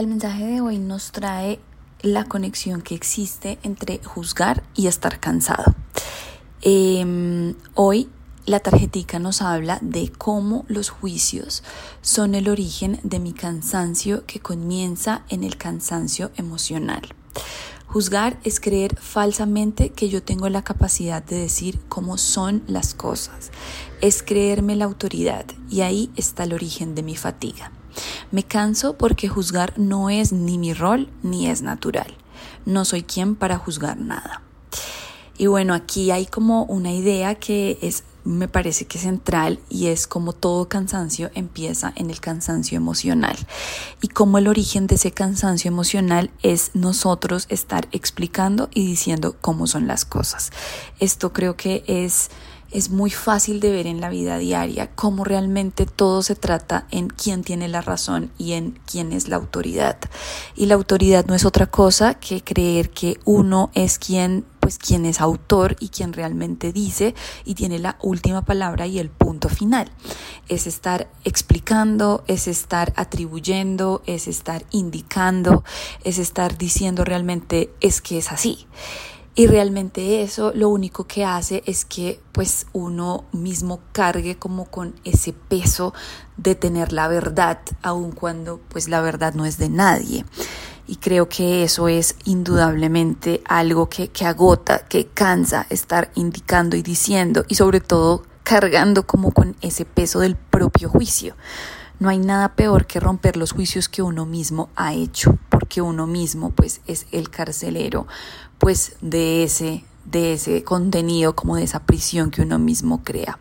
El mensaje de hoy nos trae la conexión que existe entre juzgar y estar cansado. Em, hoy la tarjetica nos habla de cómo los juicios son el origen de mi cansancio que comienza en el cansancio emocional. Juzgar es creer falsamente que yo tengo la capacidad de decir cómo son las cosas. Es creerme la autoridad y ahí está el origen de mi fatiga. Me canso porque juzgar no es ni mi rol ni es natural. No soy quien para juzgar nada. Y bueno, aquí hay como una idea que es me parece que central y es como todo cansancio empieza en el cansancio emocional y como el origen de ese cansancio emocional es nosotros estar explicando y diciendo cómo son las cosas. Esto creo que es es muy fácil de ver en la vida diaria cómo realmente todo se trata en quién tiene la razón y en quién es la autoridad. Y la autoridad no es otra cosa que creer que uno es quien pues quien es autor y quien realmente dice y tiene la última palabra y el punto final. Es estar explicando, es estar atribuyendo, es estar indicando, es estar diciendo realmente es que es así. Y realmente eso lo único que hace es que pues uno mismo cargue como con ese peso de tener la verdad, aun cuando pues la verdad no es de nadie. Y creo que eso es indudablemente algo que, que agota, que cansa estar indicando y diciendo y sobre todo cargando como con ese peso del propio juicio. No hay nada peor que romper los juicios que uno mismo ha hecho, porque uno mismo pues es el carcelero pues de ese de ese contenido como de esa prisión que uno mismo crea.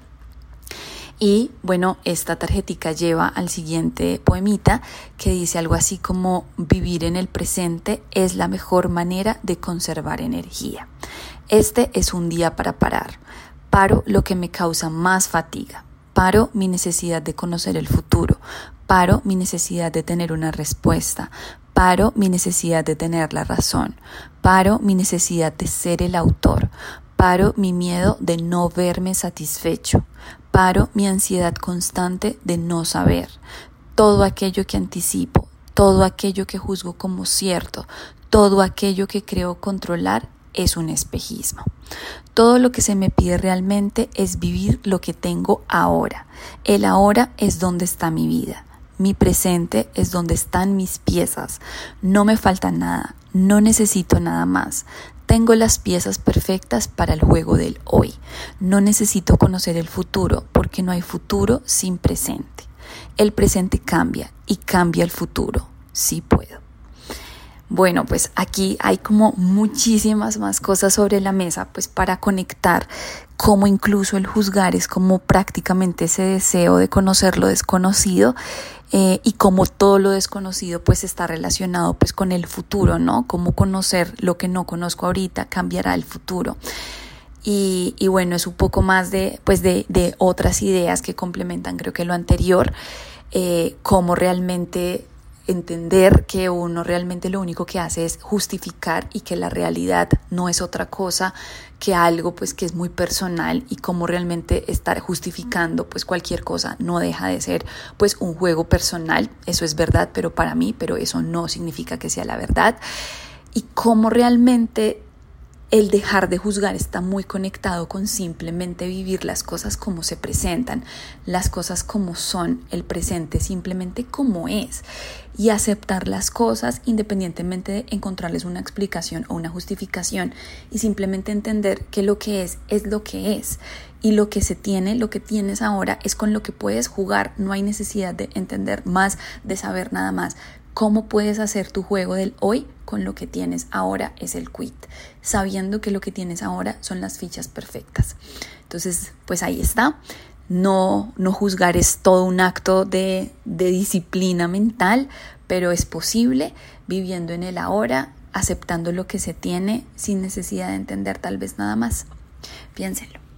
Y bueno, esta tarjetica lleva al siguiente poemita que dice algo así como vivir en el presente es la mejor manera de conservar energía. Este es un día para parar. Paro lo que me causa más fatiga. Paro mi necesidad de conocer el futuro, paro mi necesidad de tener una respuesta, paro mi necesidad de tener la razón, paro mi necesidad de ser el autor, paro mi miedo de no verme satisfecho, paro mi ansiedad constante de no saber, todo aquello que anticipo, todo aquello que juzgo como cierto, todo aquello que creo controlar es un espejismo. Todo lo que se me pide realmente es vivir lo que tengo ahora. El ahora es donde está mi vida. Mi presente es donde están mis piezas. No me falta nada. No necesito nada más. Tengo las piezas perfectas para el juego del hoy. No necesito conocer el futuro porque no hay futuro sin presente. El presente cambia y cambia el futuro. Sí puedo. Bueno, pues aquí hay como muchísimas más cosas sobre la mesa, pues para conectar cómo incluso el juzgar es como prácticamente ese deseo de conocer lo desconocido eh, y cómo todo lo desconocido pues está relacionado pues con el futuro, ¿no? Cómo conocer lo que no conozco ahorita cambiará el futuro. Y, y bueno, es un poco más de, pues de, de otras ideas que complementan creo que lo anterior, eh, cómo realmente entender que uno realmente lo único que hace es justificar y que la realidad no es otra cosa que algo pues que es muy personal y como realmente estar justificando pues cualquier cosa no deja de ser pues un juego personal, eso es verdad, pero para mí, pero eso no significa que sea la verdad. Y cómo realmente el dejar de juzgar está muy conectado con simplemente vivir las cosas como se presentan, las cosas como son, el presente simplemente como es y aceptar las cosas independientemente de encontrarles una explicación o una justificación y simplemente entender que lo que es es lo que es y lo que se tiene, lo que tienes ahora es con lo que puedes jugar, no hay necesidad de entender más, de saber nada más. ¿Cómo puedes hacer tu juego del hoy con lo que tienes ahora es el quit, sabiendo que lo que tienes ahora son las fichas perfectas. Entonces, pues ahí está. No, no juzgar es todo un acto de, de disciplina mental, pero es posible viviendo en el ahora, aceptando lo que se tiene sin necesidad de entender tal vez nada más. Piénselo.